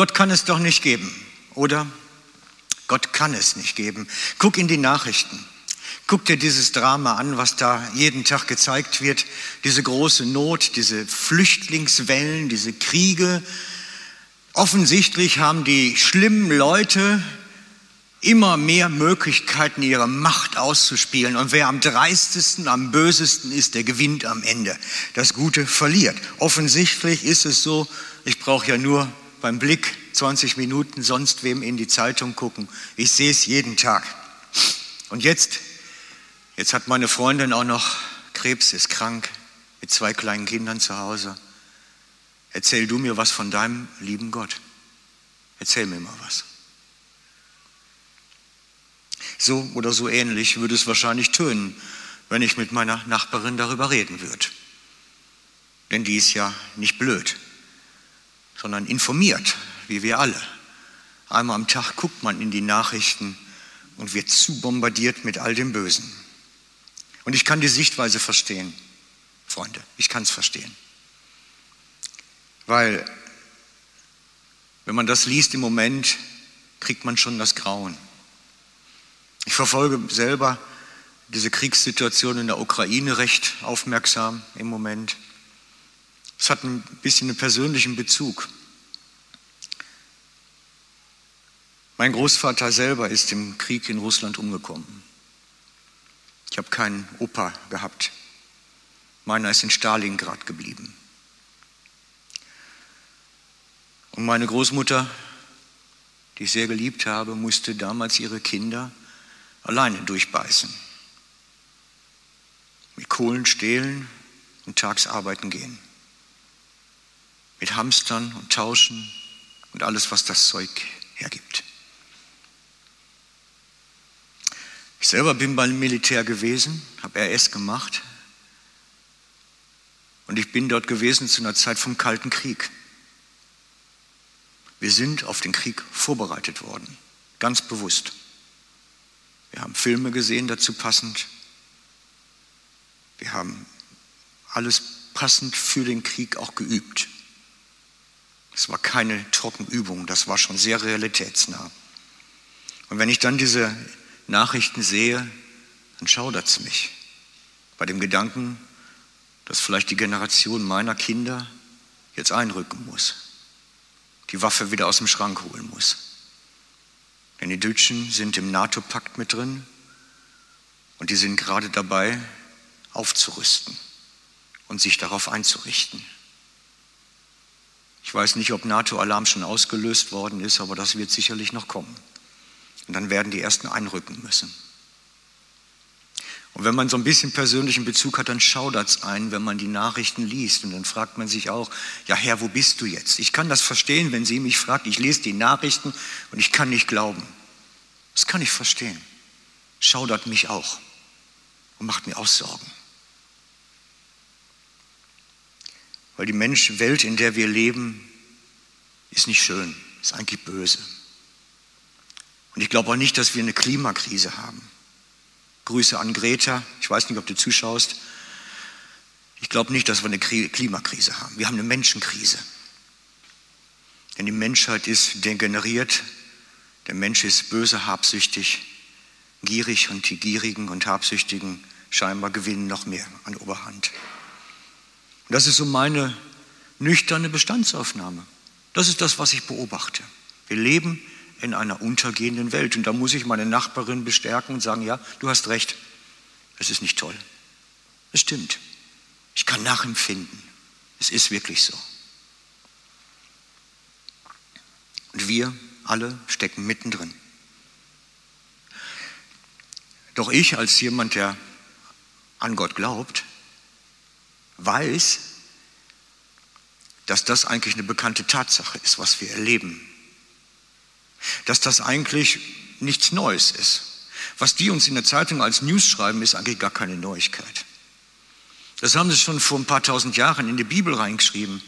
Gott kann es doch nicht geben, oder? Gott kann es nicht geben. Guck in die Nachrichten. Guck dir dieses Drama an, was da jeden Tag gezeigt wird. Diese große Not, diese Flüchtlingswellen, diese Kriege. Offensichtlich haben die schlimmen Leute immer mehr Möglichkeiten, ihre Macht auszuspielen. Und wer am dreistesten, am bösesten ist, der gewinnt am Ende. Das Gute verliert. Offensichtlich ist es so, ich brauche ja nur beim Blick 20 Minuten sonst wem in die Zeitung gucken. Ich sehe es jeden Tag. Und jetzt, jetzt hat meine Freundin auch noch Krebs, ist krank, mit zwei kleinen Kindern zu Hause. Erzähl du mir was von deinem lieben Gott. Erzähl mir mal was. So oder so ähnlich würde es wahrscheinlich tönen, wenn ich mit meiner Nachbarin darüber reden würde. Denn die ist ja nicht blöd, sondern informiert, wie wir alle. Einmal am Tag guckt man in die Nachrichten und wird zu bombardiert mit all dem Bösen. Und ich kann die Sichtweise verstehen, Freunde, ich kann es verstehen. Weil, wenn man das liest im Moment, kriegt man schon das Grauen. Ich verfolge selber diese Kriegssituation in der Ukraine recht aufmerksam im Moment. Es hat ein bisschen einen persönlichen Bezug. Mein Großvater selber ist im Krieg in Russland umgekommen. Ich habe keinen Opa gehabt. Meiner ist in Stalingrad geblieben. Und meine Großmutter, die ich sehr geliebt habe, musste damals ihre Kinder alleine durchbeißen. Mit Kohlen stehlen und tags arbeiten gehen. Mit Hamstern und Tauschen und alles, was das Zeug hergibt. Ich selber bin beim Militär gewesen, habe RS gemacht und ich bin dort gewesen zu einer Zeit vom Kalten Krieg. Wir sind auf den Krieg vorbereitet worden, ganz bewusst. Wir haben Filme gesehen dazu passend. Wir haben alles passend für den Krieg auch geübt. Es war keine Trockenübung, das war schon sehr realitätsnah. Und wenn ich dann diese Nachrichten sehe, dann schaudert es mich. Bei dem Gedanken, dass vielleicht die Generation meiner Kinder jetzt einrücken muss, die Waffe wieder aus dem Schrank holen muss. Denn die Deutschen sind im NATO-Pakt mit drin und die sind gerade dabei, aufzurüsten und sich darauf einzurichten. Ich weiß nicht, ob NATO-Alarm schon ausgelöst worden ist, aber das wird sicherlich noch kommen. Und dann werden die Ersten einrücken müssen. Und wenn man so ein bisschen persönlichen Bezug hat, dann schaudert es ein, wenn man die Nachrichten liest. Und dann fragt man sich auch, ja Herr, wo bist du jetzt? Ich kann das verstehen, wenn sie mich fragt, ich lese die Nachrichten und ich kann nicht glauben. Das kann ich verstehen. Schaudert mich auch und macht mir auch Sorgen. Weil die Menschenwelt, in der wir leben, ist nicht schön, ist eigentlich böse. Und ich glaube auch nicht, dass wir eine Klimakrise haben. Grüße an Greta. Ich weiß nicht, ob du zuschaust. Ich glaube nicht, dass wir eine Klimakrise haben. Wir haben eine Menschenkrise. Denn die Menschheit ist degeneriert. Der Mensch ist böse, habsüchtig, gierig und die Gierigen und Habsüchtigen scheinbar gewinnen noch mehr an Oberhand. Und das ist so meine nüchterne Bestandsaufnahme. Das ist das, was ich beobachte. Wir leben in einer untergehenden Welt. Und da muss ich meine Nachbarin bestärken und sagen, ja, du hast recht, es ist nicht toll. Es stimmt. Ich kann nachempfinden. Es ist wirklich so. Und wir alle stecken mittendrin. Doch ich als jemand, der an Gott glaubt, weiß, dass das eigentlich eine bekannte Tatsache ist, was wir erleben dass das eigentlich nichts Neues ist. Was die uns in der Zeitung als News schreiben, ist eigentlich gar keine Neuigkeit. Das haben sie schon vor ein paar tausend Jahren in die Bibel reingeschrieben.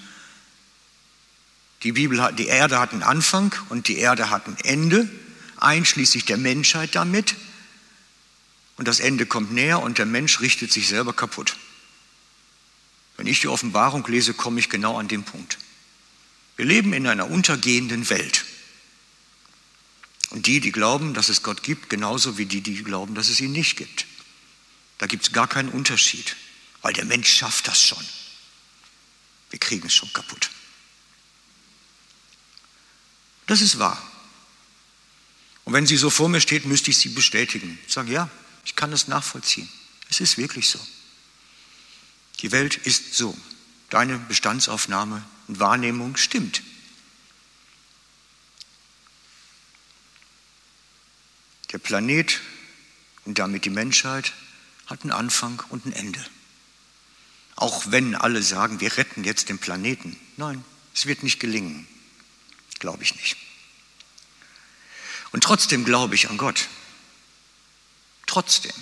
Die, Bibel hat, die Erde hat einen Anfang und die Erde hat ein Ende, einschließlich der Menschheit damit. Und das Ende kommt näher und der Mensch richtet sich selber kaputt. Wenn ich die Offenbarung lese, komme ich genau an den Punkt. Wir leben in einer untergehenden Welt. Und die, die glauben, dass es Gott gibt, genauso wie die, die glauben, dass es ihn nicht gibt. Da gibt es gar keinen Unterschied, weil der Mensch schafft das schon. Wir kriegen es schon kaputt. Das ist wahr. Und wenn sie so vor mir steht, müsste ich sie bestätigen. Ich sage, ja, ich kann das nachvollziehen. Es ist wirklich so. Die Welt ist so. Deine Bestandsaufnahme und Wahrnehmung stimmt. Der Planet und damit die Menschheit hat einen Anfang und ein Ende. Auch wenn alle sagen, wir retten jetzt den Planeten. Nein, es wird nicht gelingen. Glaube ich nicht. Und trotzdem glaube ich an Gott. Trotzdem.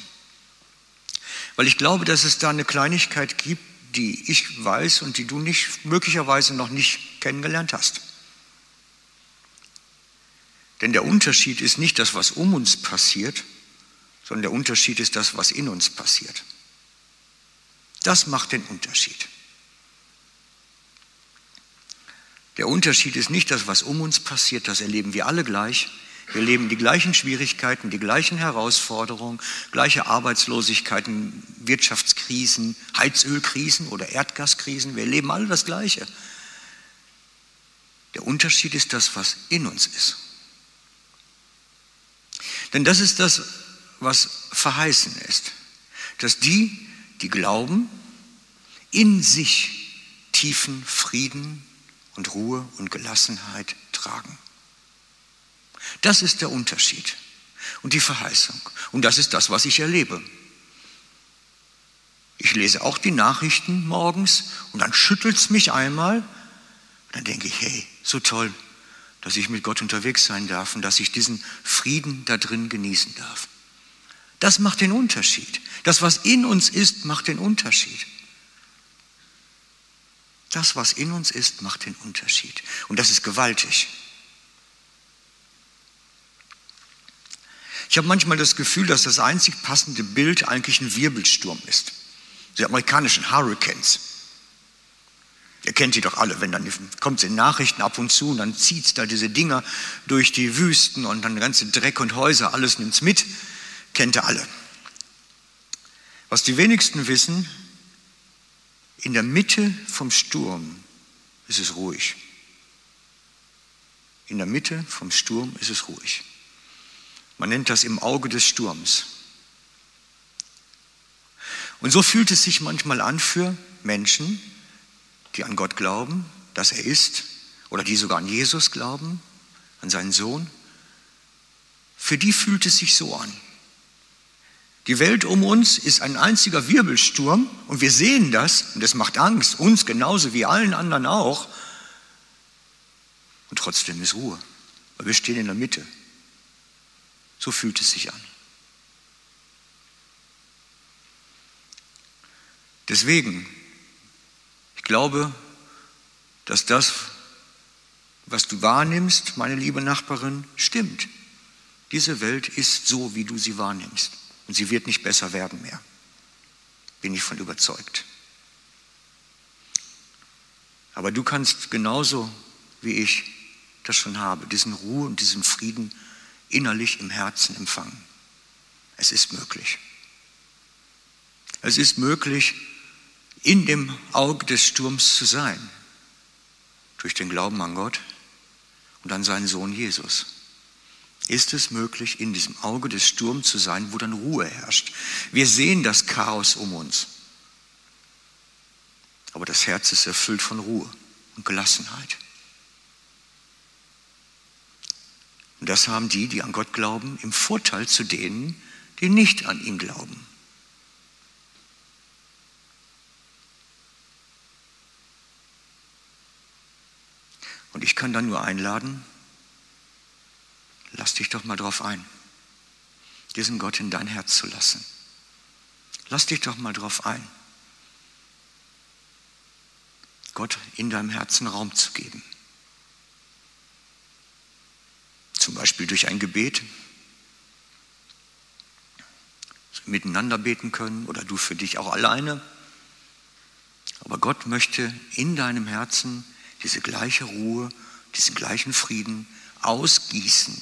Weil ich glaube, dass es da eine Kleinigkeit gibt, die ich weiß und die du nicht, möglicherweise noch nicht kennengelernt hast. Denn der Unterschied ist nicht das, was um uns passiert, sondern der Unterschied ist das, was in uns passiert. Das macht den Unterschied. Der Unterschied ist nicht das, was um uns passiert, das erleben wir alle gleich, wir leben die gleichen Schwierigkeiten, die gleichen Herausforderungen, gleiche Arbeitslosigkeiten, Wirtschaftskrisen, Heizölkrisen oder Erdgaskrisen. Wir leben alle das Gleiche. Der Unterschied ist das, was in uns ist. Denn das ist das, was verheißen ist, dass die, die glauben, in sich tiefen Frieden und Ruhe und Gelassenheit tragen. Das ist der Unterschied und die Verheißung. Und das ist das, was ich erlebe. Ich lese auch die Nachrichten morgens und dann schüttelt es mich einmal. Und dann denke ich, hey, so toll, dass ich mit Gott unterwegs sein darf und dass ich diesen Frieden da drin genießen darf. Das macht den Unterschied. Das, was in uns ist, macht den Unterschied. Das, was in uns ist, macht den Unterschied. Und das ist gewaltig. Ich habe manchmal das Gefühl, dass das einzig passende Bild eigentlich ein Wirbelsturm ist. Die amerikanischen Hurricanes. Ihr kennt die doch alle, wenn dann kommt es in Nachrichten ab und zu und dann zieht es da diese Dinger durch die Wüsten und dann ganze Dreck und Häuser, alles nimmt es mit. Kennt ihr alle. Was die wenigsten wissen, in der Mitte vom Sturm ist es ruhig. In der Mitte vom Sturm ist es ruhig. Man nennt das im Auge des Sturms. Und so fühlt es sich manchmal an für Menschen, die an Gott glauben, dass er ist, oder die sogar an Jesus glauben, an seinen Sohn. Für die fühlt es sich so an. Die Welt um uns ist ein einziger Wirbelsturm und wir sehen das und es macht Angst, uns genauso wie allen anderen auch. Und trotzdem ist Ruhe, weil wir stehen in der Mitte. So fühlt es sich an. Deswegen, ich glaube, dass das, was du wahrnimmst, meine liebe Nachbarin, stimmt. Diese Welt ist so, wie du sie wahrnimmst. Und sie wird nicht besser werden mehr. Bin ich von überzeugt. Aber du kannst genauso wie ich das schon habe, diesen Ruhe und diesen Frieden innerlich im Herzen empfangen. Es ist möglich. Es ist möglich, in dem Auge des Sturms zu sein, durch den Glauben an Gott und an seinen Sohn Jesus. Ist es möglich, in diesem Auge des Sturms zu sein, wo dann Ruhe herrscht? Wir sehen das Chaos um uns, aber das Herz ist erfüllt von Ruhe und Gelassenheit. Und das haben die, die an Gott glauben, im Vorteil zu denen, die nicht an ihn glauben. Und ich kann dann nur einladen, lass dich doch mal drauf ein, diesen Gott in dein Herz zu lassen. Lass dich doch mal drauf ein, Gott in deinem Herzen Raum zu geben. Zum Beispiel durch ein Gebet. Miteinander beten können oder du für dich auch alleine. Aber Gott möchte in deinem Herzen diese gleiche Ruhe, diesen gleichen Frieden ausgießen,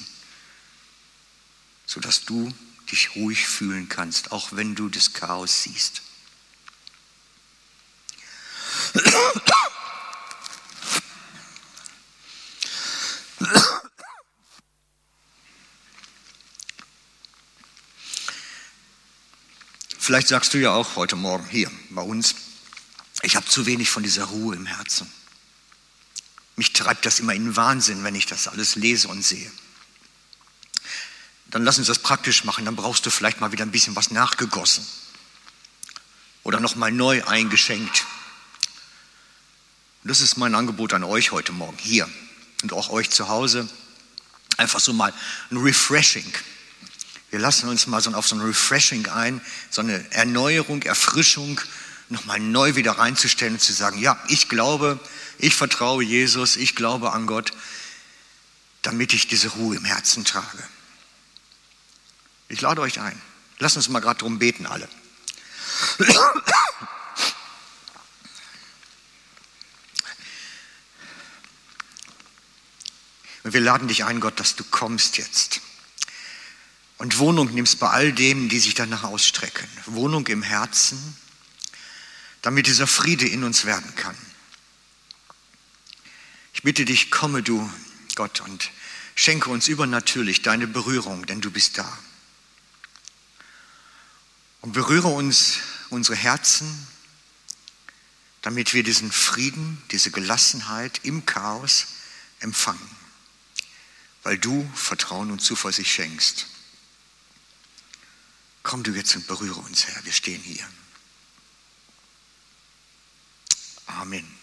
sodass du dich ruhig fühlen kannst, auch wenn du das Chaos siehst. Vielleicht sagst du ja auch heute Morgen hier bei uns, ich habe zu wenig von dieser Ruhe im Herzen. Mich treibt das immer in Wahnsinn, wenn ich das alles lese und sehe. Dann lass uns das praktisch machen, dann brauchst du vielleicht mal wieder ein bisschen was nachgegossen oder nochmal neu eingeschenkt. Das ist mein Angebot an euch heute Morgen hier und auch euch zu Hause. Einfach so mal ein Refreshing. Wir lassen uns mal so auf so ein Refreshing ein, so eine Erneuerung, Erfrischung, nochmal neu wieder reinzustellen und zu sagen, ja, ich glaube, ich vertraue Jesus, ich glaube an Gott, damit ich diese Ruhe im Herzen trage. Ich lade euch ein. Lasst uns mal gerade drum beten, alle. Und wir laden dich ein, Gott, dass du kommst jetzt und Wohnung nimmst bei all denen, die sich danach ausstrecken. Wohnung im Herzen, damit dieser Friede in uns werden kann. Ich bitte dich, komme du, Gott, und schenke uns übernatürlich deine Berührung, denn du bist da. Und berühre uns unsere Herzen, damit wir diesen Frieden, diese Gelassenheit im Chaos empfangen, weil du Vertrauen und Zuversicht schenkst. Komm du jetzt und berühre uns, Herr. Wir stehen hier. Amen.